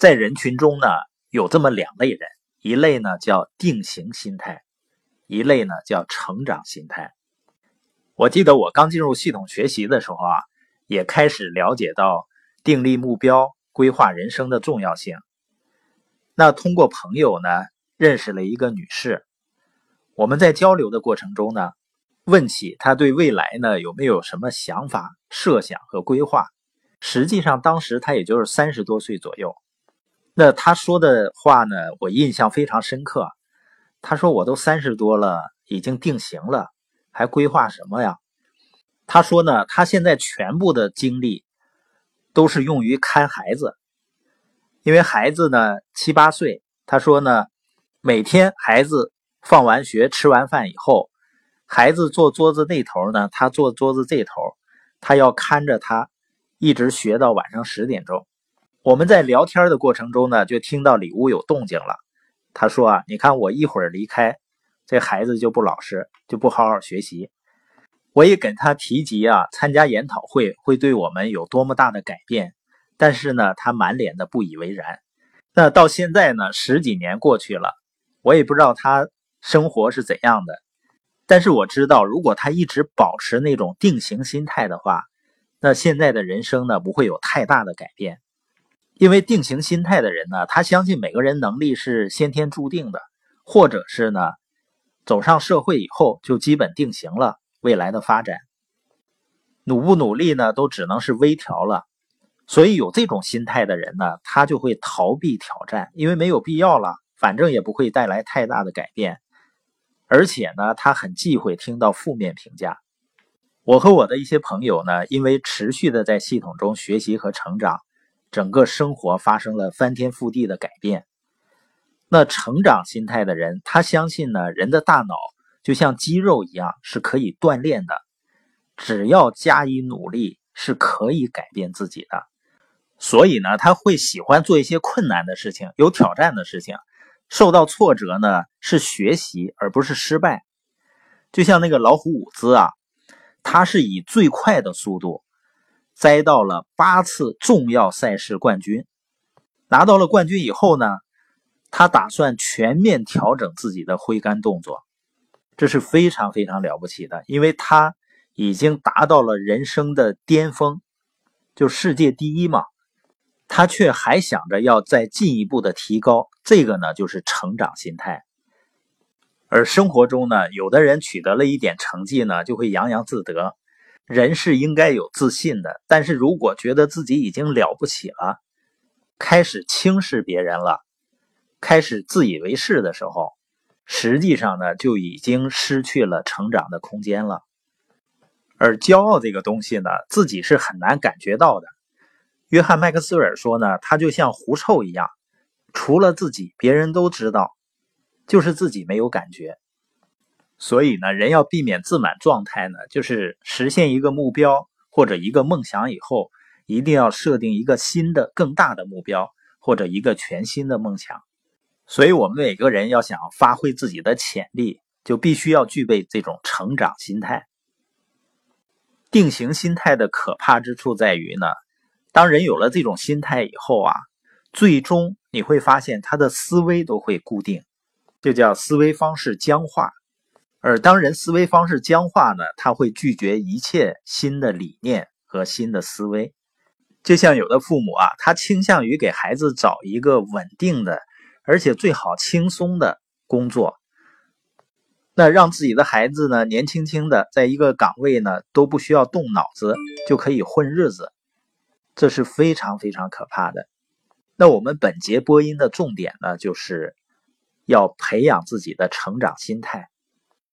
在人群中呢，有这么两类人，一类呢叫定型心态，一类呢叫成长心态。我记得我刚进入系统学习的时候啊，也开始了解到定立目标、规划人生的重要性。那通过朋友呢，认识了一个女士，我们在交流的过程中呢，问起她对未来呢有没有什么想法、设想和规划。实际上，当时她也就是三十多岁左右。那他说的话呢，我印象非常深刻。他说：“我都三十多了，已经定型了，还规划什么呀？”他说呢，他现在全部的精力都是用于看孩子，因为孩子呢七八岁。他说呢，每天孩子放完学、吃完饭以后，孩子坐桌子那头呢，他坐桌子这头，他要看着他，一直学到晚上十点钟。我们在聊天的过程中呢，就听到里屋有动静了。他说啊，你看我一会儿离开，这孩子就不老实，就不好好学习。我也跟他提及啊，参加研讨会会对我们有多么大的改变，但是呢，他满脸的不以为然。那到现在呢，十几年过去了，我也不知道他生活是怎样的。但是我知道，如果他一直保持那种定型心态的话，那现在的人生呢，不会有太大的改变。因为定型心态的人呢，他相信每个人能力是先天注定的，或者是呢，走上社会以后就基本定型了未来的发展，努不努力呢，都只能是微调了。所以有这种心态的人呢，他就会逃避挑战，因为没有必要了，反正也不会带来太大的改变。而且呢，他很忌讳听到负面评价。我和我的一些朋友呢，因为持续的在系统中学习和成长。整个生活发生了翻天覆地的改变。那成长心态的人，他相信呢，人的大脑就像肌肉一样是可以锻炼的，只要加以努力是可以改变自己的。所以呢，他会喜欢做一些困难的事情、有挑战的事情。受到挫折呢，是学习而不是失败。就像那个老虎伍兹啊，他是以最快的速度。摘到了八次重要赛事冠军，拿到了冠军以后呢，他打算全面调整自己的挥杆动作，这是非常非常了不起的，因为他已经达到了人生的巅峰，就世界第一嘛，他却还想着要再进一步的提高，这个呢就是成长心态。而生活中呢，有的人取得了一点成绩呢，就会洋洋自得。人是应该有自信的，但是如果觉得自己已经了不起了，开始轻视别人了，开始自以为是的时候，实际上呢就已经失去了成长的空间了。而骄傲这个东西呢，自己是很难感觉到的。约翰麦克斯韦尔说呢，他就像狐臭一样，除了自己，别人都知道，就是自己没有感觉。所以呢，人要避免自满状态呢，就是实现一个目标或者一个梦想以后，一定要设定一个新的、更大的目标或者一个全新的梦想。所以，我们每个人要想发挥自己的潜力，就必须要具备这种成长心态。定型心态的可怕之处在于呢，当人有了这种心态以后啊，最终你会发现他的思维都会固定，这叫思维方式僵化。而当人思维方式僵化呢，他会拒绝一切新的理念和新的思维。就像有的父母啊，他倾向于给孩子找一个稳定的，而且最好轻松的工作，那让自己的孩子呢，年轻轻的在一个岗位呢都不需要动脑子就可以混日子，这是非常非常可怕的。那我们本节播音的重点呢，就是要培养自己的成长心态。